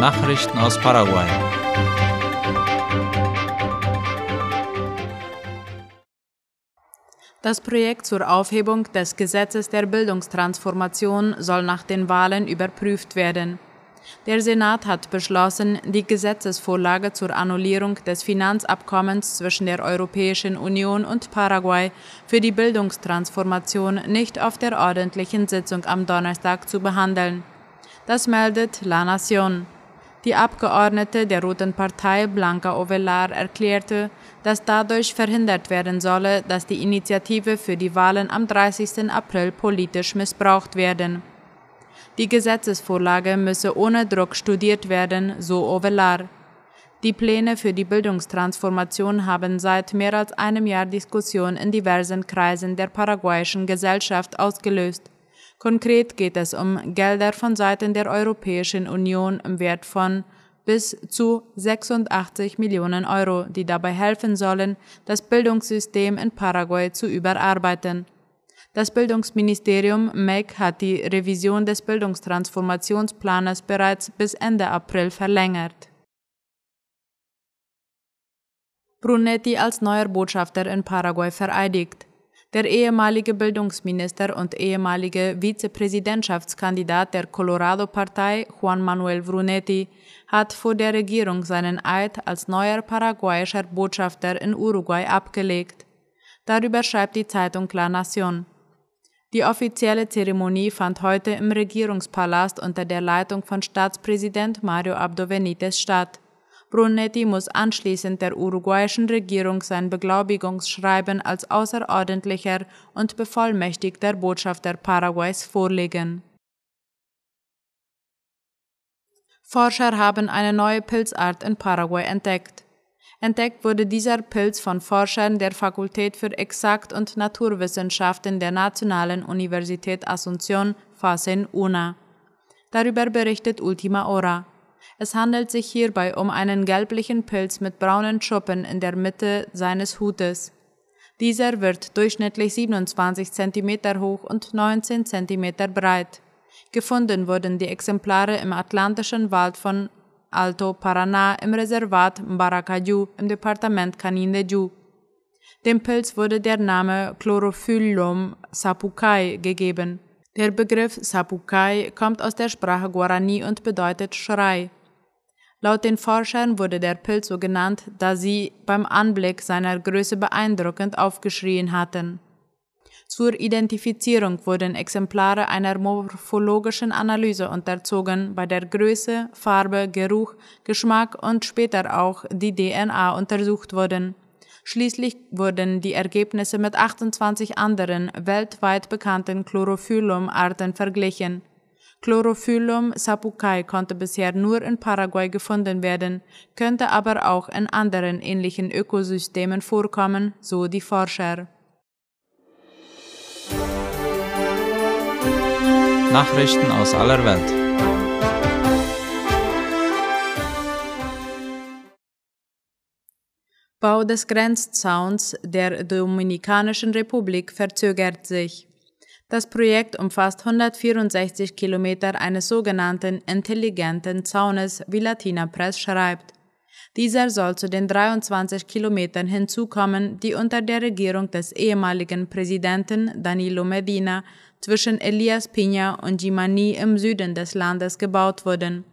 Nachrichten aus Paraguay. Das Projekt zur Aufhebung des Gesetzes der Bildungstransformation soll nach den Wahlen überprüft werden. Der Senat hat beschlossen, die Gesetzesvorlage zur Annullierung des Finanzabkommens zwischen der Europäischen Union und Paraguay für die Bildungstransformation nicht auf der ordentlichen Sitzung am Donnerstag zu behandeln. Das meldet La Nación. Die Abgeordnete der Roten Partei Blanca Ovelar erklärte, dass dadurch verhindert werden solle, dass die Initiative für die Wahlen am 30. April politisch missbraucht werden. Die Gesetzesvorlage müsse ohne Druck studiert werden, so Ovelar. Die Pläne für die Bildungstransformation haben seit mehr als einem Jahr Diskussion in diversen Kreisen der paraguayischen Gesellschaft ausgelöst. Konkret geht es um Gelder von Seiten der Europäischen Union im Wert von bis zu 86 Millionen Euro, die dabei helfen sollen, das Bildungssystem in Paraguay zu überarbeiten. Das Bildungsministerium MEC hat die Revision des Bildungstransformationsplanes bereits bis Ende April verlängert. Brunetti als neuer Botschafter in Paraguay vereidigt. Der ehemalige Bildungsminister und ehemalige Vizepräsidentschaftskandidat der Colorado-Partei Juan Manuel Brunetti hat vor der Regierung seinen Eid als neuer paraguayischer Botschafter in Uruguay abgelegt. Darüber schreibt die Zeitung La Nación. Die offizielle Zeremonie fand heute im Regierungspalast unter der Leitung von Staatspräsident Mario Abdo Benitez statt. Brunetti muss anschließend der uruguayischen Regierung sein Beglaubigungsschreiben als außerordentlicher und bevollmächtigter Botschafter Paraguays vorlegen. Forscher haben eine neue Pilzart in Paraguay entdeckt. Entdeckt wurde dieser Pilz von Forschern der Fakultät für Exakt- und Naturwissenschaften der Nationalen Universität Asunción, FACEN UNA. Darüber berichtet Ultima Hora. Es handelt sich hierbei um einen gelblichen Pilz mit braunen Schuppen in der Mitte seines Hutes. Dieser wird durchschnittlich 27 cm hoch und 19 cm breit. Gefunden wurden die Exemplare im Atlantischen Wald von Alto Paraná im Reservat Mbaracaju im Departement Canindeyú. Dem Pilz wurde der Name Chlorophyllum sapucai gegeben. Der Begriff Sapucai kommt aus der Sprache Guarani und bedeutet Schrei. Laut den Forschern wurde der Pilz so genannt, da sie beim Anblick seiner Größe beeindruckend aufgeschrien hatten. Zur Identifizierung wurden Exemplare einer morphologischen Analyse unterzogen, bei der Größe, Farbe, Geruch, Geschmack und später auch die DNA untersucht wurden. Schließlich wurden die Ergebnisse mit 28 anderen weltweit bekannten Chlorophyllum-Arten verglichen. Chlorophyllum sapucai konnte bisher nur in Paraguay gefunden werden, könnte aber auch in anderen ähnlichen Ökosystemen vorkommen, so die Forscher. Nachrichten aus aller Welt. Bau des Grenzzauns der Dominikanischen Republik verzögert sich. Das Projekt umfasst 164 Kilometer eines sogenannten intelligenten Zaunes, wie Latina Press schreibt. Dieser soll zu den 23 Kilometern hinzukommen, die unter der Regierung des ehemaligen Präsidenten Danilo Medina zwischen Elias Piña und Jimani im Süden des Landes gebaut wurden.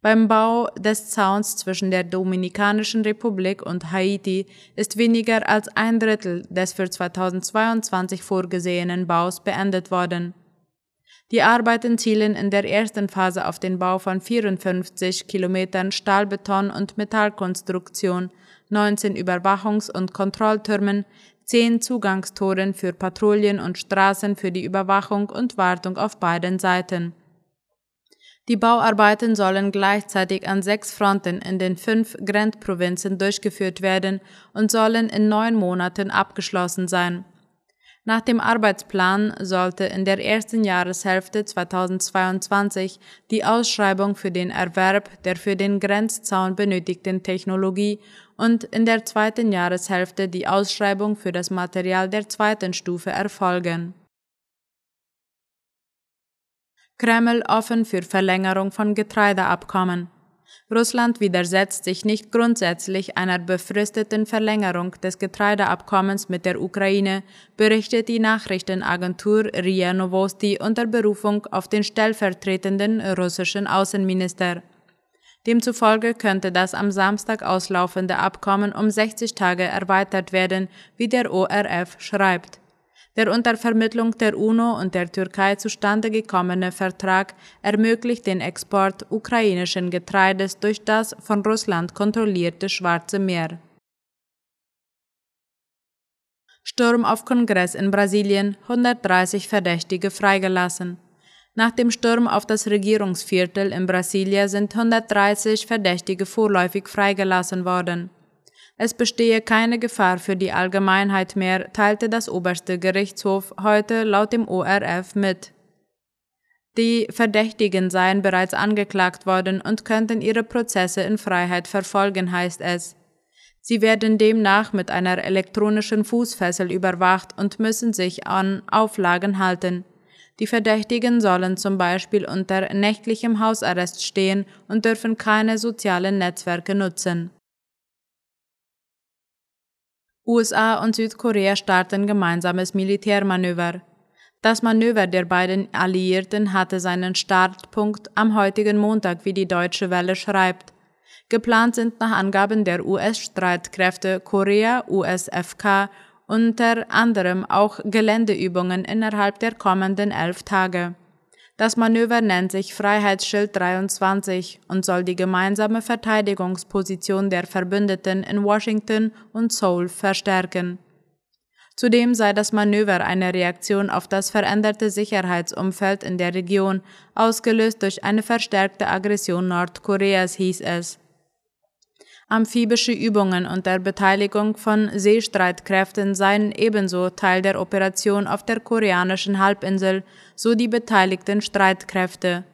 Beim Bau des Zauns zwischen der Dominikanischen Republik und Haiti ist weniger als ein Drittel des für 2022 vorgesehenen Baus beendet worden. Die Arbeiten zielen in der ersten Phase auf den Bau von 54 Kilometern Stahlbeton- und Metallkonstruktion, 19 Überwachungs- und Kontrolltürmen, 10 Zugangstoren für Patrouillen und Straßen für die Überwachung und Wartung auf beiden Seiten. Die Bauarbeiten sollen gleichzeitig an sechs Fronten in den fünf Grenzprovinzen durchgeführt werden und sollen in neun Monaten abgeschlossen sein. Nach dem Arbeitsplan sollte in der ersten Jahreshälfte 2022 die Ausschreibung für den Erwerb der für den Grenzzaun benötigten Technologie und in der zweiten Jahreshälfte die Ausschreibung für das Material der zweiten Stufe erfolgen. Kreml offen für Verlängerung von Getreideabkommen. Russland widersetzt sich nicht grundsätzlich einer befristeten Verlängerung des Getreideabkommens mit der Ukraine, berichtet die Nachrichtenagentur RIA Novosti unter Berufung auf den stellvertretenden russischen Außenminister. Demzufolge könnte das am Samstag auslaufende Abkommen um 60 Tage erweitert werden, wie der ORF schreibt. Der unter Vermittlung der UNO und der Türkei zustande gekommene Vertrag ermöglicht den Export ukrainischen Getreides durch das von Russland kontrollierte Schwarze Meer. Sturm auf Kongress in Brasilien, 130 Verdächtige freigelassen. Nach dem Sturm auf das Regierungsviertel in Brasilia sind 130 Verdächtige vorläufig freigelassen worden. Es bestehe keine Gefahr für die Allgemeinheit mehr, teilte das oberste Gerichtshof heute laut dem ORF mit. Die Verdächtigen seien bereits angeklagt worden und könnten ihre Prozesse in Freiheit verfolgen, heißt es. Sie werden demnach mit einer elektronischen Fußfessel überwacht und müssen sich an Auflagen halten. Die Verdächtigen sollen zum Beispiel unter nächtlichem Hausarrest stehen und dürfen keine sozialen Netzwerke nutzen. USA und Südkorea starten gemeinsames Militärmanöver. Das Manöver der beiden Alliierten hatte seinen Startpunkt am heutigen Montag, wie die Deutsche Welle schreibt. Geplant sind nach Angaben der US-Streitkräfte Korea, USFK, unter anderem auch Geländeübungen innerhalb der kommenden elf Tage. Das Manöver nennt sich Freiheitsschild 23 und soll die gemeinsame Verteidigungsposition der Verbündeten in Washington und Seoul verstärken. Zudem sei das Manöver eine Reaktion auf das veränderte Sicherheitsumfeld in der Region, ausgelöst durch eine verstärkte Aggression Nordkoreas, hieß es. Amphibische Übungen unter Beteiligung von Seestreitkräften seien ebenso Teil der Operation auf der koreanischen Halbinsel, so die beteiligten Streitkräfte.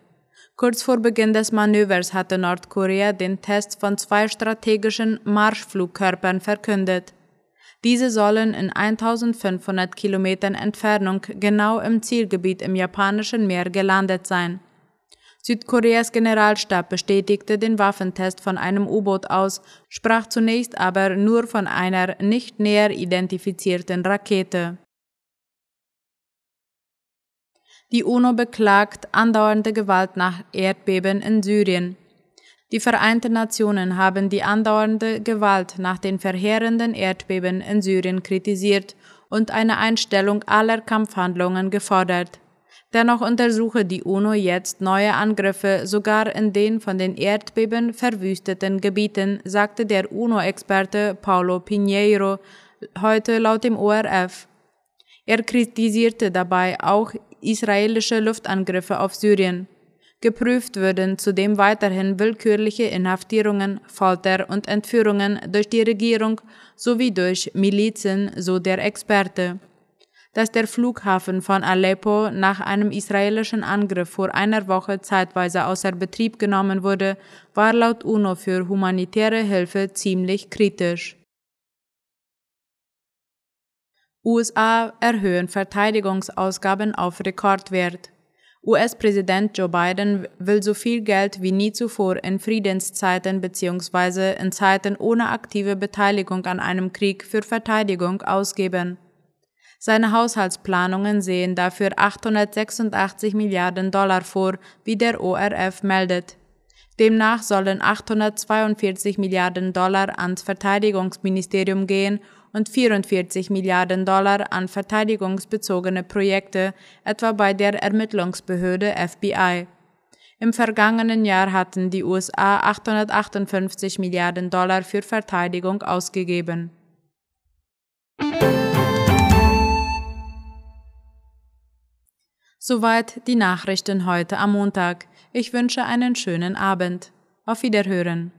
Kurz vor Beginn des Manövers hatte Nordkorea den Test von zwei strategischen Marschflugkörpern verkündet. Diese sollen in 1500 Kilometern Entfernung genau im Zielgebiet im japanischen Meer gelandet sein. Südkoreas Generalstab bestätigte den Waffentest von einem U-Boot aus, sprach zunächst aber nur von einer nicht näher identifizierten Rakete. Die UNO beklagt andauernde Gewalt nach Erdbeben in Syrien. Die Vereinten Nationen haben die andauernde Gewalt nach den verheerenden Erdbeben in Syrien kritisiert und eine Einstellung aller Kampfhandlungen gefordert. Dennoch untersuche die UNO jetzt neue Angriffe sogar in den von den Erdbeben verwüsteten Gebieten, sagte der UNO-Experte Paulo Pinheiro heute laut dem ORF. Er kritisierte dabei auch israelische Luftangriffe auf Syrien. Geprüft würden zudem weiterhin willkürliche Inhaftierungen, Folter und Entführungen durch die Regierung sowie durch Milizen, so der Experte dass der Flughafen von Aleppo nach einem israelischen Angriff vor einer Woche zeitweise außer Betrieb genommen wurde, war laut UNO für humanitäre Hilfe ziemlich kritisch. USA erhöhen Verteidigungsausgaben auf Rekordwert. US-Präsident Joe Biden will so viel Geld wie nie zuvor in Friedenszeiten bzw. in Zeiten ohne aktive Beteiligung an einem Krieg für Verteidigung ausgeben. Seine Haushaltsplanungen sehen dafür 886 Milliarden Dollar vor, wie der ORF meldet. Demnach sollen 842 Milliarden Dollar ans Verteidigungsministerium gehen und 44 Milliarden Dollar an verteidigungsbezogene Projekte, etwa bei der Ermittlungsbehörde FBI. Im vergangenen Jahr hatten die USA 858 Milliarden Dollar für Verteidigung ausgegeben. Soweit die Nachrichten heute am Montag. Ich wünsche einen schönen Abend. Auf Wiederhören.